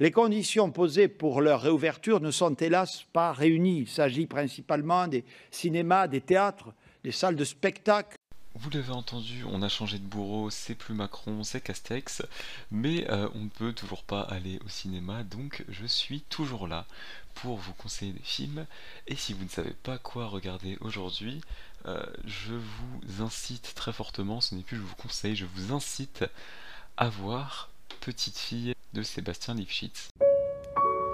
Les conditions posées pour leur réouverture ne sont hélas pas réunies. Il s'agit principalement des cinémas, des théâtres, des salles de spectacle. Vous l'avez entendu, on a changé de bourreau, c'est plus Macron, c'est Castex, mais euh, on ne peut toujours pas aller au cinéma, donc je suis toujours là pour vous conseiller des films. Et si vous ne savez pas quoi regarder aujourd'hui, euh, je vous incite très fortement, ce n'est plus je vous conseille, je vous incite à voir Petite fille de Sébastien Lifshitz.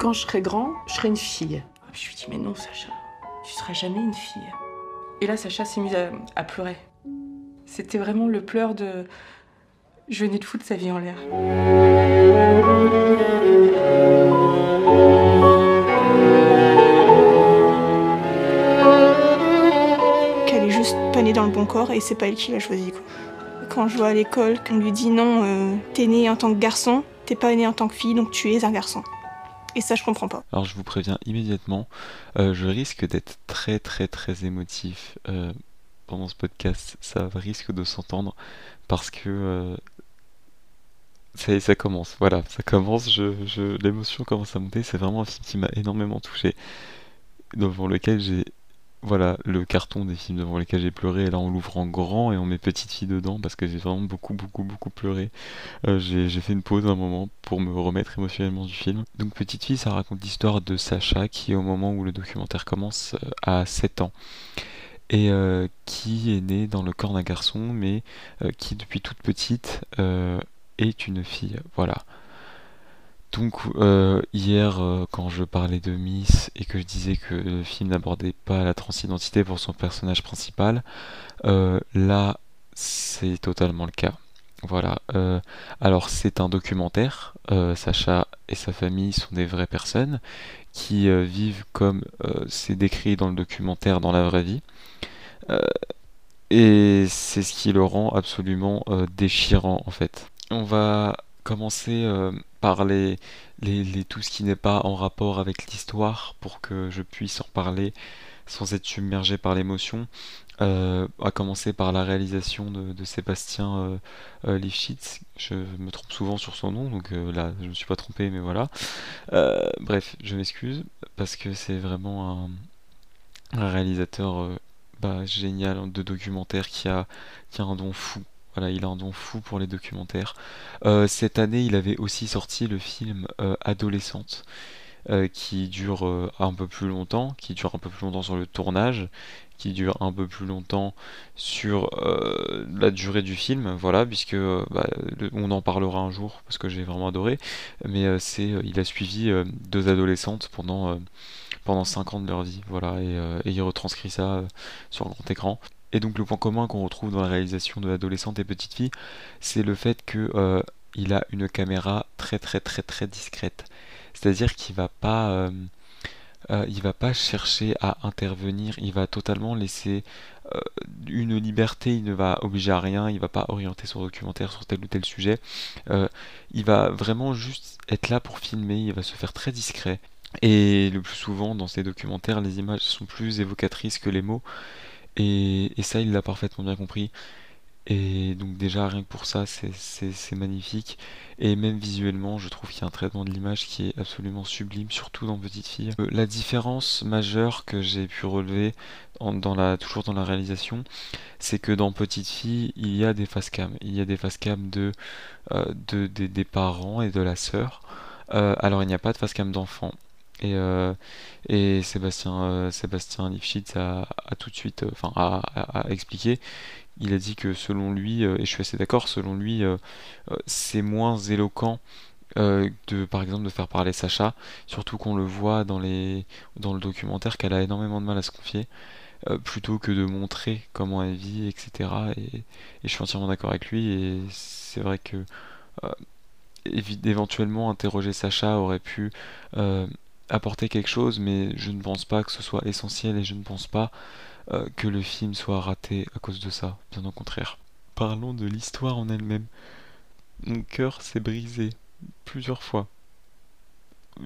Quand je serai grand, je serai une fille. Je lui dis mais non Sacha, tu seras jamais une fille. Et là Sacha s'est mise à, pleurer. C'était vraiment le pleur de... Je venais de foutre sa vie en l'air. Qu'elle est juste pas née dans le bon corps et c'est pas elle qui l'a choisi quoi. Quand je vois à l'école qu'on lui dit non, euh, t'es né en tant que garçon, t'es pas né en tant que fille, donc tu es un garçon. Et ça, je comprends pas. Alors, je vous préviens immédiatement, euh, je risque d'être très, très, très émotif euh, pendant ce podcast. Ça risque de s'entendre parce que ça, ça commence. Voilà, ça commence. Je, l'émotion commence à monter. C'est vraiment un film qui m'a énormément touché, devant lequel j'ai voilà, le carton des films devant lesquels j'ai pleuré, et là on l'ouvre en grand et on met petite fille dedans parce que j'ai vraiment beaucoup, beaucoup, beaucoup pleuré. Euh, j'ai fait une pause un moment pour me remettre émotionnellement du film. Donc Petite fille, ça raconte l'histoire de Sacha qui, au moment où le documentaire commence, euh, a 7 ans et euh, qui est né dans le corps d'un garçon, mais qui depuis toute petite est une fille. Voilà. Donc euh, hier, euh, quand je parlais de Miss et que je disais que le film n'abordait pas la transidentité pour son personnage principal, euh, là c'est totalement le cas. Voilà. alors c'est un documentaire. Sacha et sa famille sont des vraies personnes qui vivent comme c'est décrit dans le documentaire dans la vraie vie. et c'est ce qui le rend absolument déchirant en fait. On va commencer par les, tout ce qui n'est pas en rapport avec l'histoire pour que je puisse en parler sans être submergé par l'émotion. Euh, à commencer par la réalisation de, Sébastien euh, euh, Lifshitz. Je me trompe souvent sur son nom, donc là je ne me suis pas trompé, mais voilà. bref, je m'excuse parce que c'est vraiment un, réalisateur bah, génial de documentaire qui a, qui a un don fou voilà, il a un don fou pour les documentaires. Euh, cette année, il avait aussi sorti le film euh, Adolescente, euh, qui dure un peu plus longtemps, qui dure un peu plus longtemps sur le tournage, qui dure un peu plus longtemps sur la durée du film, voilà, puisque bah, on en parlera un jour parce que j'ai vraiment adoré. Mais c'est, il a suivi deux adolescentes pendant pendant 5 ans de leur vie, voilà, et, et il retranscrit ça sur grand écran. Et donc le point commun qu'on retrouve dans la réalisation de l'adolescente et petite fille, c'est le fait que euh, il a une caméra très très très très discrète. C'est-à-dire qu'il va pas euh, euh, va pas chercher à intervenir, il va totalement laisser une liberté, il ne va obliger à rien, il va pas orienter son documentaire sur tel ou tel sujet. il va vraiment juste être là pour filmer, il va se faire très discret. Et le plus souvent dans ces documentaires, les images sont plus évocatrices que les mots. Et, ça, il l'a parfaitement bien compris. Et donc déjà, rien que pour ça, c'est magnifique. Et même visuellement, je trouve qu'il y a un traitement de l'image qui est absolument sublime, surtout dans Petite Fille. Euh, la différence majeure que j'ai pu relever, toujours dans la réalisation, c'est que dans Petite Fille, il y a des face cam. Il y a des face cam de, euh, de, des parents et de la sœur. Euh, alors il n'y a pas de face cam d'enfant. Et, euh, et Sébastien, euh, Lifshitz a, tout de suite, euh, enfin, a, expliqué. Il a dit que selon lui, et je suis assez d'accord, selon lui, c'est moins éloquent de, par exemple, de faire parler Sacha, surtout qu'on le voit dans, les, dans le documentaire qu'elle a énormément de mal à se confier. plutôt que de montrer comment elle vit, etc. Et, et je suis entièrement d'accord avec lui. Et c'est vrai que éventuellement interroger Sacha aurait pu apporter quelque chose, mais je ne pense pas que ce soit essentiel et je ne pense pas euh, que le film soit raté à cause de ça, bien au contraire. Parlons de l'histoire en elle-même. Mon cœur s'est brisé plusieurs fois.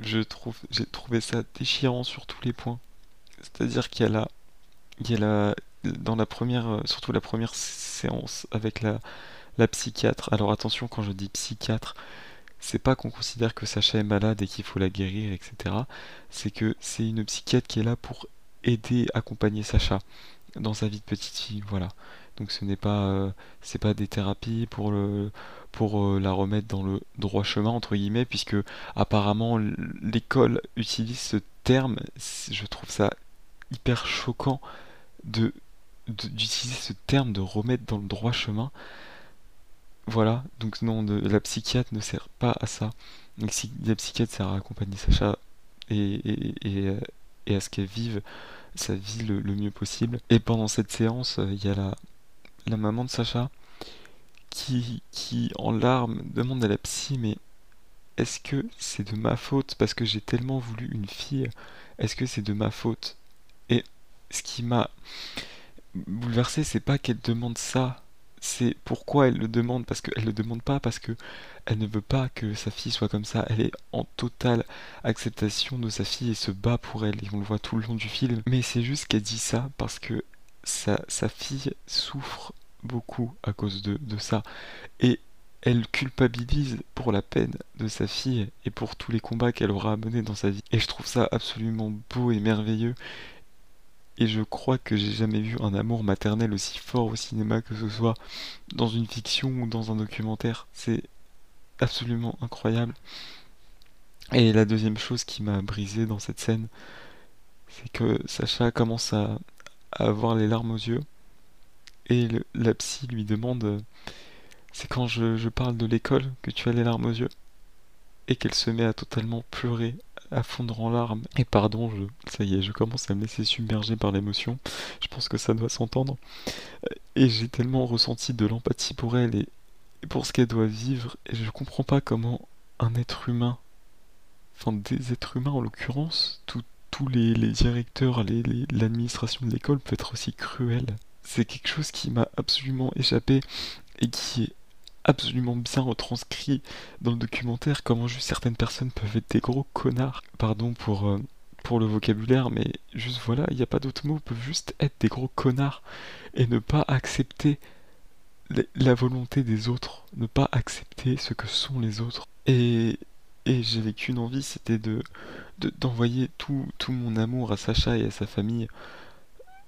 Je trouve, j'ai trouvé ça déchirant sur tous les points. C'est-à-dire qu'il y a il y a la, dans la première, euh, surtout la première séance avec la, la psychiatre. Alors attention quand je dis psychiatre, c'est pas qu'on considère que Sacha est malade et qu'il faut la guérir, etc. C'est que c'est une psychiatre qui est là pour aider, accompagner Sacha dans sa vie de petite fille, voilà. Donc ce n'est pas, euh, pas des thérapies pour le, pour euh, la remettre dans le droit chemin entre guillemets, puisque apparemment l'école utilise ce terme. Je trouve ça hyper choquant de d'utiliser ce terme de remettre dans le droit chemin. Voilà, donc non, la psychiatre ne sert pas à ça. la psychiatre sert à accompagner Sacha et, et à ce qu'elle vive sa vie le, mieux possible. Et pendant cette séance, euh, il y a la, la maman de Sacha qui, qui, en larmes, demande à la psy Mais est-ce que c'est de ma faute? Parce que j'ai tellement voulu une fille Est-ce que c'est de ma faute? Et ce qui m'a bouleversé, c'est pas qu'elle demande ça, c'est pourquoi elle le demande. Parce qu'elle le demande pas parce que elle ne veut pas que sa fille soit comme ça. Elle est en totale acceptation de sa fille et se bat pour elle. Et on le voit tout le long du film. Mais c'est juste qu'elle dit ça parce que sa, fille souffre beaucoup à cause de, de ça. Et elle culpabilise pour la peine de sa fille et pour tous les combats qu'elle aura menés dans sa vie. Et je trouve ça absolument beau et merveilleux. Et je crois que j'ai jamais vu un amour maternel aussi fort au cinéma, que ce soit dans une fiction ou dans un documentaire. C'est absolument incroyable. Et la deuxième chose qui m'a brisé dans cette scène, c'est que Sacha commence à, avoir les larmes aux yeux. Et la psy lui demande C'est quand je parle de l'école que tu as les larmes aux yeux? Et qu'elle se met à totalement pleurer à fondre en larmes. Et pardon, je, ça y est, je commence à me laisser submerger par l'émotion. Je pense que ça doit s'entendre. Et j'ai tellement ressenti de l'empathie pour elle et, pour ce qu'elle doit vivre. Et je comprends pas comment un être humain, enfin des êtres humains en l'occurrence, tous les, directeurs, l'administration de l'école peut être aussi cruel. C'est quelque chose qui m'a absolument échappé et qui est absolument bien retranscrit dans le documentaire comment juste certaines personnes peuvent être des gros connards. Pardon pour, euh, pour le vocabulaire, mais juste voilà, il n'y a pas d'autre mot, peuvent juste être des gros connards et ne pas accepter la volonté des autres, ne pas accepter ce que sont les autres. Et, et j'avais qu'une envie, c'était de d'envoyer tout, tout mon amour à Sacha et à sa famille,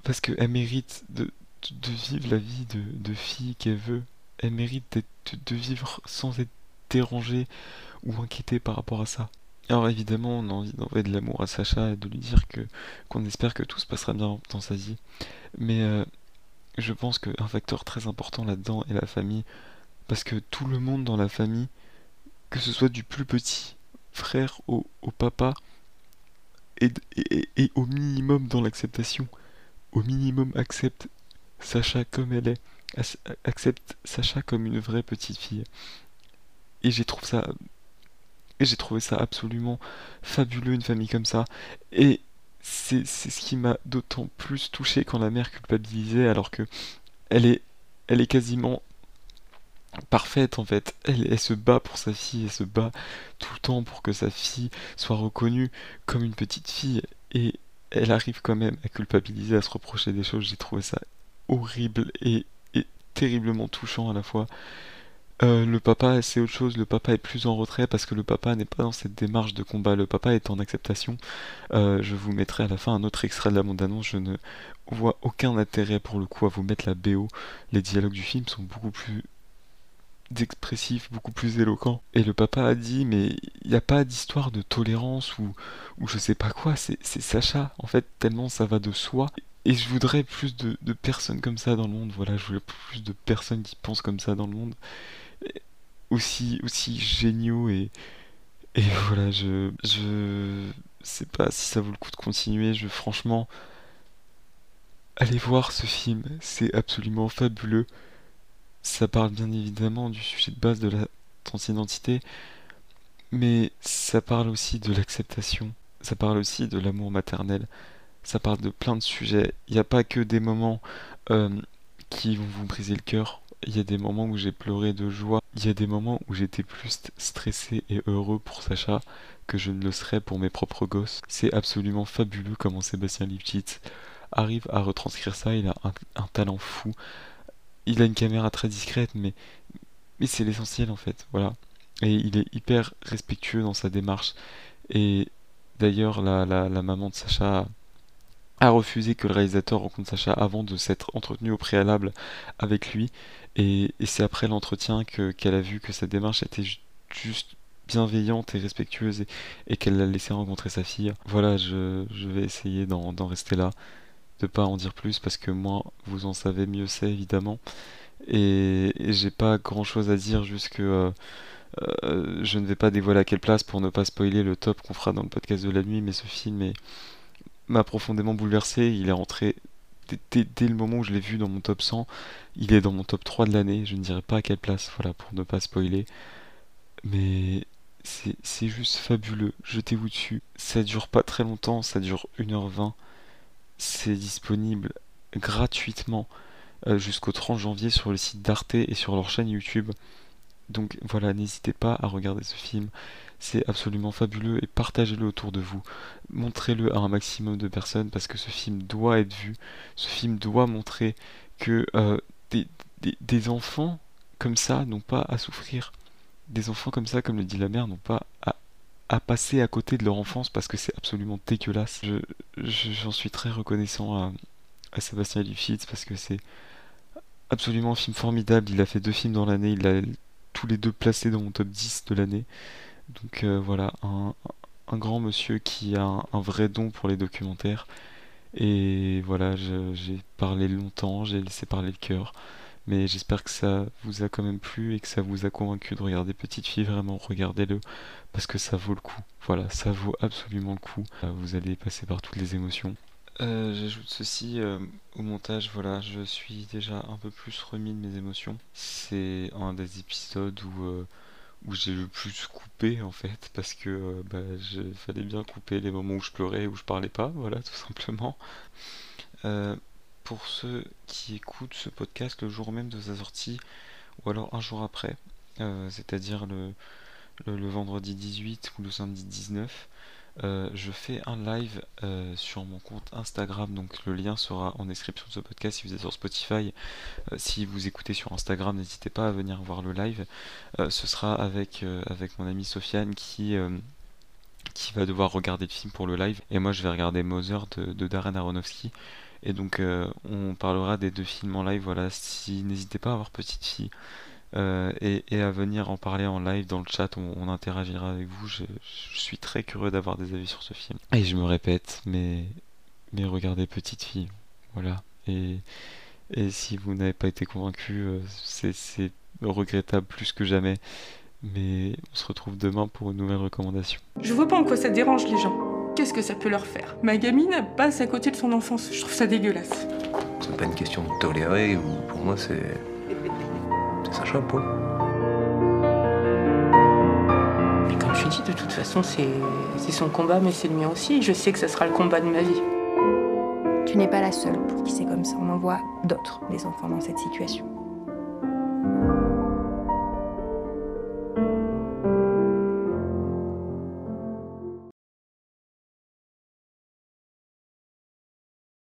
parce qu'elle mérite de, de, vivre la vie de, de fille qu'elle veut, elle mérite de vivre sans être dérangée ou inquiétée par rapport à ça. Alors évidemment, on a envie d'envoyer de l'amour à Sacha et de lui dire que qu'on espère que tout se passera bien dans sa vie. Mais euh, je pense qu'un facteur très important là-dedans est la famille. Parce que tout le monde dans la famille, que ce soit du plus petit frère au, papa, est, est au minimum dans l'acceptation. Au minimum accepte Sacha comme elle est accepte Sacha comme une vraie petite fille. Et j'ai trouvé ça absolument fabuleux une famille comme ça. Et c'est ce qui m'a d'autant plus touché quand la mère culpabilisait alors que elle est elle est quasiment parfaite en fait. Elle, elle, se bat pour sa fille, elle se bat tout le temps pour que sa fille soit reconnue comme une petite fille et elle arrive quand même à culpabiliser, à se reprocher des choses. J'ai trouvé ça horrible et terriblement touchant à la fois. Euh, le papa, c'est autre chose. Le papa est plus en retrait parce que le papa n'est pas dans cette démarche de combat. Le papa est en acceptation. Euh, je vous mettrai à la fin un autre extrait de la bande-annonce. Je ne vois aucun intérêt pour le coup à vous mettre la BO. Les dialogues du film sont beaucoup plus expressifs, beaucoup plus éloquents. Et le papa a dit, mais il n'y a pas d'histoire de tolérance ou, ou je sais pas quoi. C'est Sacha, en fait, tellement ça va de soi. Et je voudrais plus de, personnes comme ça dans le monde. Voilà, je voudrais plus de personnes qui pensent comme ça dans le monde. Aussi, aussi géniaux et, et voilà, je, je sais pas si ça vaut le coup de continuer. Je, franchement, allez voir ce film. C'est absolument fabuleux. Ça parle bien évidemment du sujet de base de la transidentité, mais ça parle aussi de l'acceptation. Ça parle aussi de l'amour maternel ça parle de plein de sujets. Il n'y a pas que des moments euh, qui vont vous briser le cœur. Il y a des moments où j'ai pleuré de joie. Il y a des moments où j'étais plus stressé et heureux pour Sacha que je ne le serais pour mes propres gosses. C'est absolument fabuleux comment Sébastien Lipchitz arrive à retranscrire ça. Il a un, talent fou. Il a une caméra très discrète, mais, mais c'est l'essentiel en fait. Voilà. Et il est hyper respectueux dans sa démarche. Et d'ailleurs, la, la, la, maman de Sacha a refusé que le réalisateur rencontre Sacha avant de s'être entretenu au préalable avec lui. Et, c'est après l'entretien qu'elle a vu que sa démarche était juste bienveillante et respectueuse et, qu'elle l'a laissé rencontrer sa fille. Voilà, je, vais essayer d'en rester là, de pas en dire plus parce que moi, vous en savez mieux c'est évidemment. Et, j'ai pas grand chose à dire, juste que euh, euh, je ne vais pas dévoiler à quelle place pour ne pas spoiler le top qu'on fera dans le podcast de la nuit, mais ce film m'a profondément bouleversé. Il est rentré dès, le moment où je l'ai vu dans mon top 100. Il est dans mon top 3 de l'année. Je ne dirai pas à quelle place, voilà, pour ne pas spoiler. Mais c'est juste fabuleux. Jetez-vous dessus. Ça dure pas très longtemps, ça dure 1h20. C'est disponible gratuitement euh, jusqu'au 30 janvier sur le site d'Arte et sur leur chaîne YouTube. Donc voilà, n'hésitez pas à regarder ce film. C'est absolument fabuleux et partagez-le autour de vous. Montrez-le à un maximum de personnes parce que ce film doit être vu. Ce film doit montrer que euh, des, des enfants comme ça n'ont pas à souffrir des enfants comme ça, comme le dit la mère, n'ont pas à, passer à côté de leur enfance parce que c'est absolument dégueulasse. J'en suis très reconnaissant à, à Sébastien Lufitz parce que c'est absolument un film formidable. Il a fait deux films dans l'année, il a tous les deux placés dans mon top 10 de l'année. Donc euh, voilà, un, grand monsieur qui a un, vrai don pour les documentaires. Et voilà, j'ai parlé longtemps, j'ai laissé parler le cœur. Mais j'espère que ça vous a quand même plu et que ça vous a convaincu de regarder Petite Fille. Vraiment, regardez-le parce que ça vaut le coup. Voilà, ça vaut absolument le coup. Euh, vous allez passer par toutes les émotions. Euh, j'ajoute ceci au montage, voilà, je suis déjà un peu plus remis de mes émotions. C'est un des épisodes où, où j'ai le plus coupé en fait, parce que bah, fallait bien couper les moments où je pleurais, où je parlais pas, voilà, tout simplement. Pour ceux qui écoutent ce podcast le jour même de sa sortie, ou alors un jour après, euh, c'est-à-dire le, le, vendredi 18 ou le samedi 19, euh, je fais un live euh, sur mon compte Instagram, donc le lien sera en description de ce podcast si vous êtes sur Spotify. si vous écoutez sur Instagram, n'hésitez pas à venir voir le live. ce sera avec, mon amie Sofiane qui, va devoir regarder le film pour le live, et moi je vais regarder Mother de, Darren Aronofsky. Et donc euh, on parlera des deux films en live. Voilà, si n'hésitez pas à avoir petite fille euh, et, à venir en parler en live dans le chat. On, interagira avec vous. Je, suis très curieux d'avoir des avis sur ce film. Et je me répète, mais mais regardez petite fille. Voilà. Et et si vous n'avez pas été convaincu, euh, c'est regrettable plus que jamais. Mais on se retrouve demain pour une nouvelle recommandation. Je vois pas en quoi ça dérange les gens qu'est-ce que ça peut leur faire? Ma gamine passe à côté de son enfance. Je trouve ça dégueulasse. C'est pas une question de tolérer, ou pour moi c'est. C'est sa chapeau. Mais comme je dis, de toute façon, c'est son combat, mais c'est le mien aussi. Je sais que ça sera le combat de ma vie. Tu n'es pas la seule pour qui c'est comme ça. On en voit d'autres, des enfants dans cette situation.